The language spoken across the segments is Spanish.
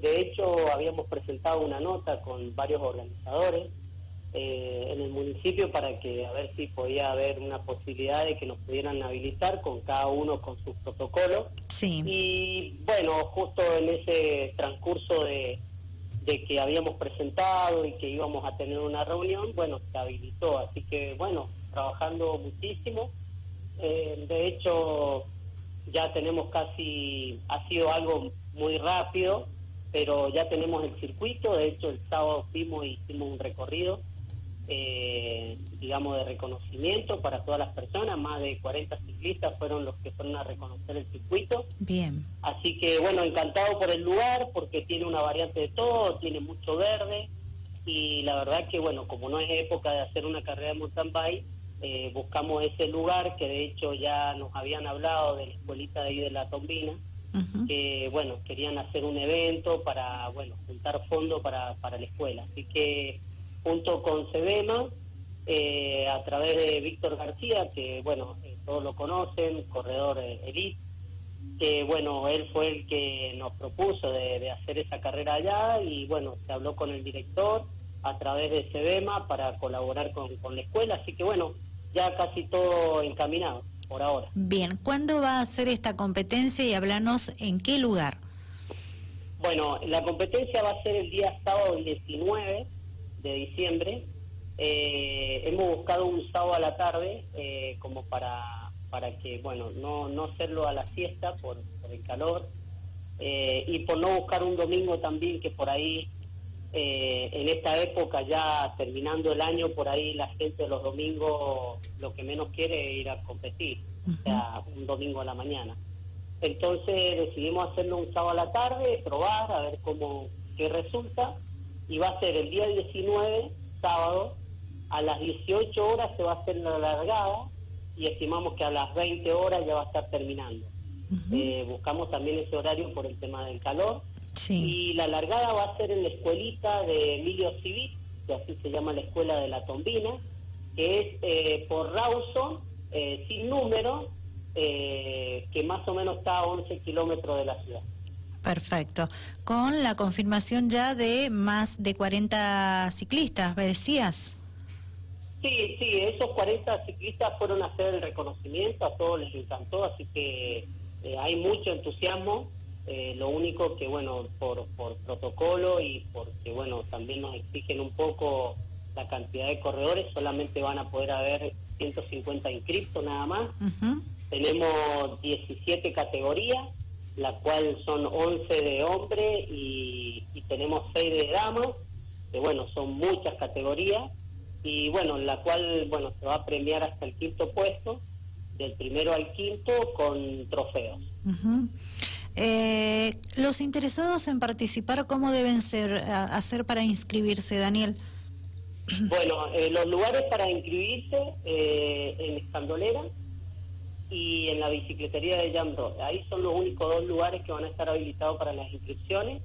de hecho habíamos presentado una nota con varios organizadores eh, en el municipio para que a ver si podía haber una posibilidad de que nos pudieran habilitar con cada uno con su protocolo. Sí. Y bueno, justo en ese transcurso de, de que habíamos presentado y que íbamos a tener una reunión, bueno, se habilitó. Así que bueno, trabajando muchísimo. Eh, de hecho, ya tenemos casi, ha sido algo muy rápido, pero ya tenemos el circuito. De hecho, el sábado fuimos y hicimos un recorrido eh, digamos, de reconocimiento para todas las personas. Más de 40 ciclistas fueron los que fueron a reconocer el circuito. Bien. Así que, bueno, encantado por el lugar porque tiene una variante de todo, tiene mucho verde y la verdad que, bueno, como no es época de hacer una carrera de mountain bike, eh, buscamos ese lugar que de hecho ya nos habían hablado de la escuelita de ahí de la Tombina, que bueno, querían hacer un evento para, bueno, juntar fondos para, para la escuela. Así que junto con Sebema, eh, a través de Víctor García, que bueno, eh, todos lo conocen, corredor eh, elite, que bueno, él fue el que nos propuso de, hacer esa carrera allá y bueno, se habló con el director a través de Sebema para colaborar con, con la escuela, así que bueno, ya casi todo encaminado por ahora. Bien, ¿cuándo va a ser esta competencia y hablanos en qué lugar? Bueno, la competencia va a ser el día sábado 19 de diciembre. Eh, hemos buscado un sábado a la tarde eh, como para, para que, bueno, no, no hacerlo a la siesta por, el calor eh, y por no buscar un domingo también que por ahí, en esta época ya terminando el año, por ahí la gente los domingos lo que menos quiere es ir a competir, o sea, un domingo a la mañana. Entonces decidimos hacerlo un sábado a la tarde, probar, a ver cómo qué resulta y va a ser el día 19, sábado, a las 18 horas se va a hacer la largada y estimamos que a las 20 horas ya va a estar terminando. Eh, buscamos también ese horario por el tema del calor. Y la largada va a ser en la escuelita de Emilio Civil, que así se llama la escuela de la Tombina, que es eh, por Rawson, eh, sin número, que más o menos está a 11 kilómetros de la ciudad. Perfecto. Con la confirmación ya de más de 40 ciclistas, ¿me decías? Sí, sí, esos 40 ciclistas fueron a hacer el reconocimiento, a todos les encantó, así que eh, hay mucho entusiasmo. Eh, lo único que, bueno, por, por protocolo y porque, bueno, también nos exigen un poco la cantidad de corredores, solamente van a poder haber 150 inscriptos nada más. Tenemos 17 categorías, la cual son 11 de hombres y, tenemos 6 de damas, que bueno, son muchas categorías, y bueno, la cual, bueno, se va a premiar hasta el quinto puesto, del primero al quinto, con trofeos. Eh, los interesados en participar, ¿cómo deben ser hacer para inscribirse, Daniel? Bueno, eh, los lugares para inscribirse eh, en Escandolera y en la bicicletería de Jam Ahí son los únicos dos lugares que van a estar habilitados para las inscripciones,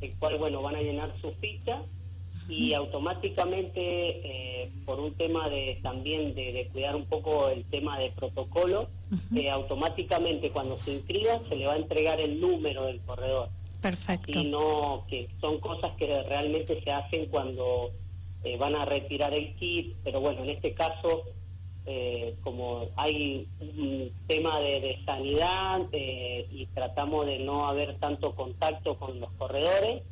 el cual, bueno, van a llenar su ficha y automáticamente, eh, por un tema de también de, cuidar un poco el tema de protocolo, eh, automáticamente cuando se inscriba se le va a entregar el número del corredor. Perfecto. Y no, que son cosas que realmente se hacen cuando eh, van a retirar el kit, pero bueno, en este caso eh, como hay un tema de, sanidad y tratamos de no haber tanto contacto con los corredores,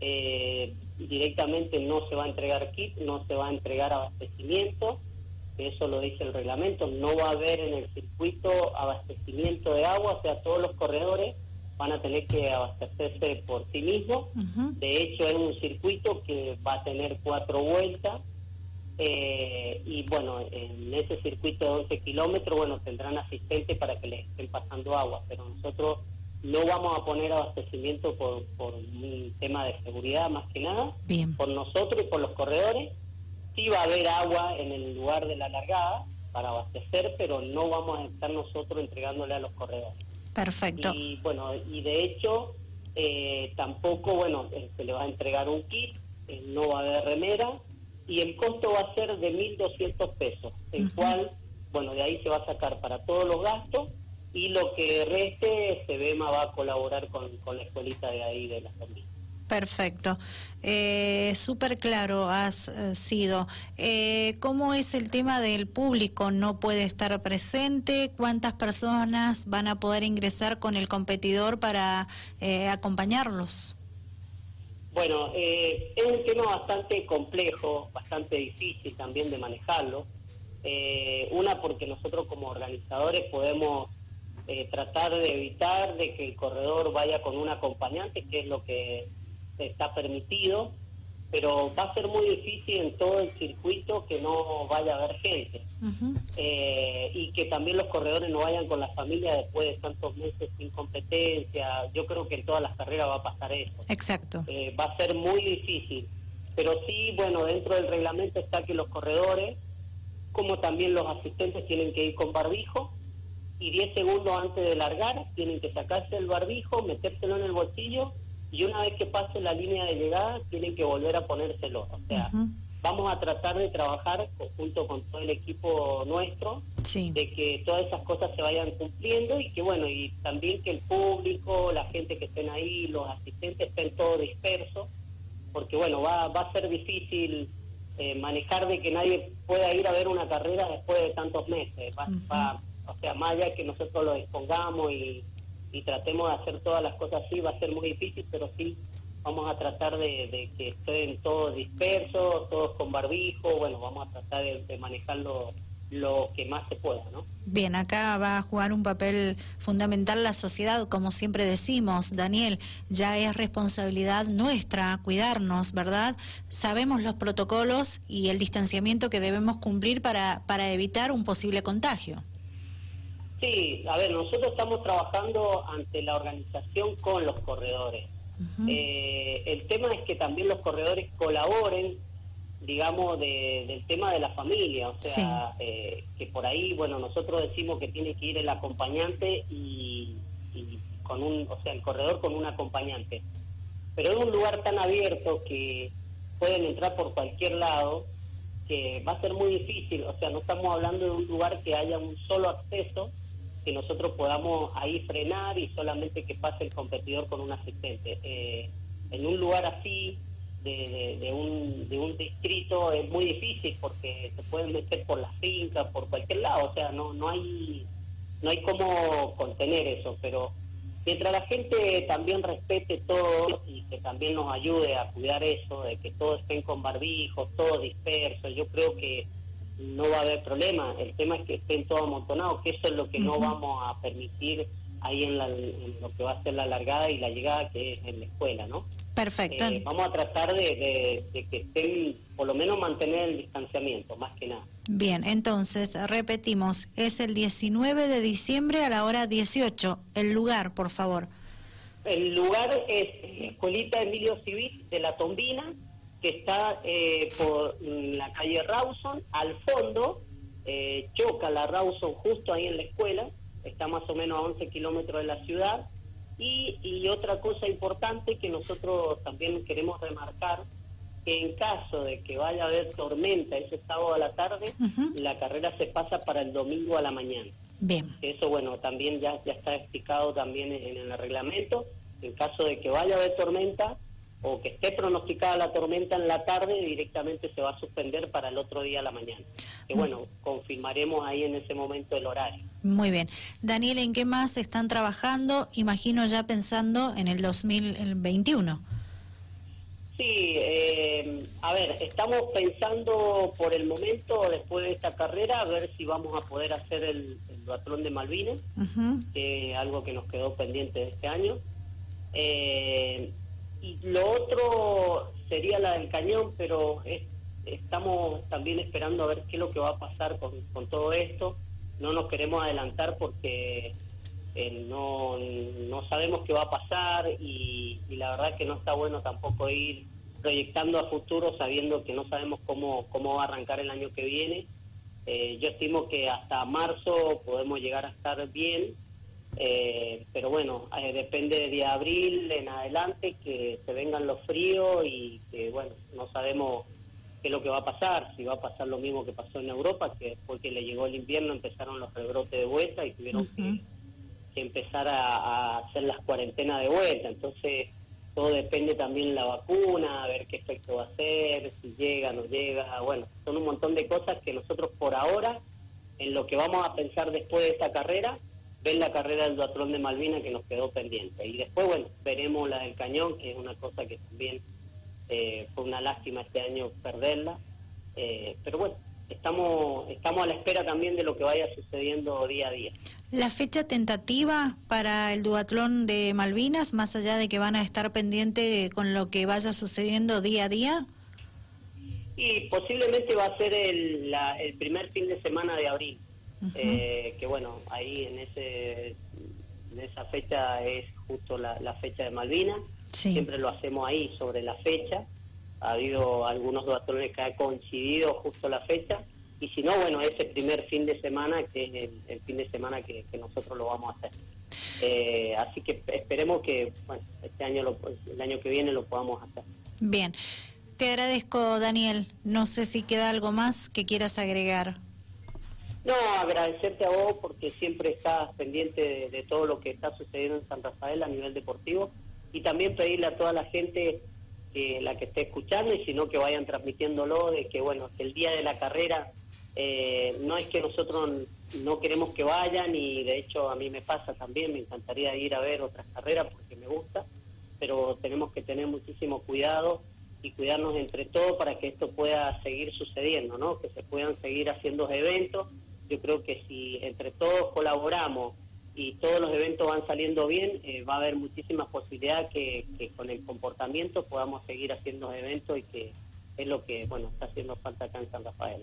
eh, directamente no se va a entregar kit, no se va a entregar abastecimiento, eso lo dice el reglamento, no va a haber en el circuito abastecimiento de agua, o sea, todos los corredores van a tener que abastecerse por sí mismos. De hecho, es un circuito que va a tener cuatro vueltas eh, y bueno, en ese circuito de 11 kilómetros, bueno, tendrán asistente para que les estén pasando agua, pero nosotros no vamos a poner abastecimiento por, por un tema de seguridad más que nada, por nosotros y por los corredores. Sí va a haber agua en el lugar de la largada para abastecer, pero no vamos a estar nosotros entregándole a los corredores. Perfecto. Y bueno, y de hecho, eh, tampoco, bueno, eh, se le va a entregar un kit, no va a haber remera, y el costo va a ser de 1.200 pesos, el cual, bueno, de ahí se va a sacar para todos los gastos y lo que reste, SEBEMA va a colaborar con, con la escuelita de ahí de la familia. Perfecto. Eh, Súper claro has eh, sido. Eh, ¿Cómo es el tema del público? ¿No puede estar presente? ¿Cuántas personas van a poder ingresar con el competidor para eh, acompañarlos? Bueno, es un tema bastante complejo, bastante difícil también de manejarlo. una porque nosotros como organizadores podemos tratar de evitar de que el corredor vaya con un acompañante, que es lo que está permitido, pero va a ser muy difícil en todo el circuito que no vaya a haber gente eh, y que también los corredores no vayan con la familia después de tantos meses sin competencia. Yo creo que en todas las carreras va a pasar eso. Exacto. Eh, va a ser muy difícil, pero sí, bueno, dentro del reglamento está que los corredores, como también los asistentes, tienen que ir con barbijo y 10 segundos antes de largar tienen que sacarse el barbijo, metérselo en el bolsillo y una vez que pase la línea de llegada tienen que volver a ponérselo. O sea, vamos a tratar de trabajar junto con todo el equipo nuestro, de que todas esas cosas se vayan cumpliendo y que bueno, y también que el público, la gente que estén ahí, los asistentes estén todos dispersos, porque bueno, va, va a ser difícil eh, manejar de que nadie pueda ir a ver una carrera después de tantos meses. Va, o sea, más allá que nosotros lo expongamos y y tratemos de hacer todas las cosas así, va a ser muy difícil, pero sí vamos a tratar de, que estén todos dispersos, todos con barbijo, bueno, vamos a tratar de, manejarlo lo que más se pueda, ¿no? Bien, acá va a jugar un papel fundamental la sociedad, como siempre decimos, Daniel, ya es responsabilidad nuestra cuidarnos, ¿verdad? Sabemos los protocolos y el distanciamiento que debemos cumplir para, para evitar un posible contagio. Sí, a ver, nosotros estamos trabajando ante la organización con los corredores. Eh, el tema es que también los corredores colaboren, digamos, del tema de la familia, o sea, eh, que por ahí, bueno, nosotros decimos que tiene que ir el acompañante y, con un, o sea, el corredor con un acompañante. Pero es un lugar tan abierto que pueden entrar por cualquier lado que va a ser muy difícil, o sea, no estamos hablando de un lugar que haya un solo acceso, que nosotros podamos ahí frenar y solamente que pase el competidor con un asistente. Eh, en un lugar así, de, un, de un distrito, es muy difícil porque se pueden meter por las fincas, por cualquier lado, o sea, no, no hay no hay cómo contener eso, pero mientras la gente también respete todo y que también nos ayude a cuidar eso, de que todos estén con barbijos, todos dispersos, yo creo que no va a haber problema. El tema es que estén todos amontonados, que eso es lo que no vamos a permitir ahí en, lo que va a ser la largada y la llegada, que es en la escuela, ¿no? Perfecto. Eh, vamos a tratar de, que estén, por lo menos mantener el distanciamiento, más que nada. Bien, entonces repetimos, es el 19 de diciembre a la hora 18. El lugar, por favor. El lugar es Escuelita Emilio Civil de la Tombina, que está eh, por la calle Rawson, al fondo, eh, choca la Rawson justo ahí en la escuela, está más o menos a 11 kilómetros de la ciudad. Y, y, otra cosa importante que nosotros también queremos remarcar, que en caso de que vaya a haber tormenta ese sábado a la tarde, la carrera se pasa para el domingo a la mañana. Bien. Eso, bueno, también ya, ya está explicado también en el reglamento. En caso de que vaya a haber tormenta, o que esté pronosticada la tormenta en la tarde, directamente se va a suspender para el otro día a la mañana. Que mm. bueno, confirmaremos ahí en ese momento el horario. Muy bien. Daniel, ¿en qué más están trabajando? Imagino ya pensando en el 2021. Sí, eh, a ver, estamos pensando por el momento, después de esta carrera, a ver si vamos a poder hacer el, el de Malvinas, que algo que nos quedó pendiente de este año. Eh, y lo otro sería la del cañón, pero estamos también esperando a ver qué es lo que va a pasar con, con todo esto. No nos queremos adelantar porque eh, no, no sabemos qué va a pasar y, la verdad que no está bueno tampoco ir proyectando a futuro sabiendo que no sabemos cómo, cómo va a arrancar el año que viene. Eh, yo estimo que hasta marzo podemos llegar a estar bien eh, pero bueno, eh, depende de abril en adelante que se vengan los fríos y que bueno, no sabemos qué es lo que va a pasar, si va a pasar lo mismo que pasó en Europa, que después que le llegó el invierno empezaron los rebrotes de vuelta y tuvieron que, empezar a, hacer las cuarentenas de vuelta. Entonces, todo depende también de la vacuna, a ver qué efecto va a hacer, si llega, no llega, bueno, son un montón de cosas que nosotros por ahora, en lo que vamos a pensar después de esta carrera, ven la carrera del duatlón de Malvina que nos quedó pendiente. Y después, bueno, veremos la del cañón, que es una cosa que también eh, fue una lástima este año perderla. Eh, pero bueno, estamos, estamos a la espera también de lo que vaya sucediendo día a día. ¿La fecha tentativa para el duatlón de Malvinas, más allá de que van a estar pendientes con lo que vaya sucediendo día a día? Y posiblemente va a ser el, el primer fin de semana de abril. Eh, que bueno, ahí en ese en esa fecha es justo la, fecha de Malvinas, siempre lo hacemos ahí sobre la fecha, ha habido algunos duatrones que ha coincidido justo la fecha, y si no, bueno, ese primer fin de semana, que es el, fin de semana que, nosotros lo vamos a hacer. Eh, así que esperemos que bueno, este año, el año que viene lo podamos hacer. Bien, te agradezco Daniel, no sé si queda algo más que quieras agregar. No, agradecerte a vos porque siempre estás pendiente de, todo lo que está sucediendo en San Rafael a nivel deportivo. Y también pedirle a toda la gente que la que esté escuchando y si no que vayan transmitiéndolo de que bueno que el día de la carrera eh, no es que nosotros no queremos que vayan y de hecho a mí me pasa también me encantaría ir a ver otras carreras porque me gusta pero tenemos que tener muchísimo cuidado y cuidarnos entre todos para que esto pueda seguir sucediendo no que se puedan seguir haciendo eventos yo creo que si entre todos colaboramos y todos los eventos van saliendo bien, eh, va a haber muchísimas posibilidades que, con el comportamiento podamos seguir haciendo eventos y que es lo que bueno está haciendo falta acá en San Rafael.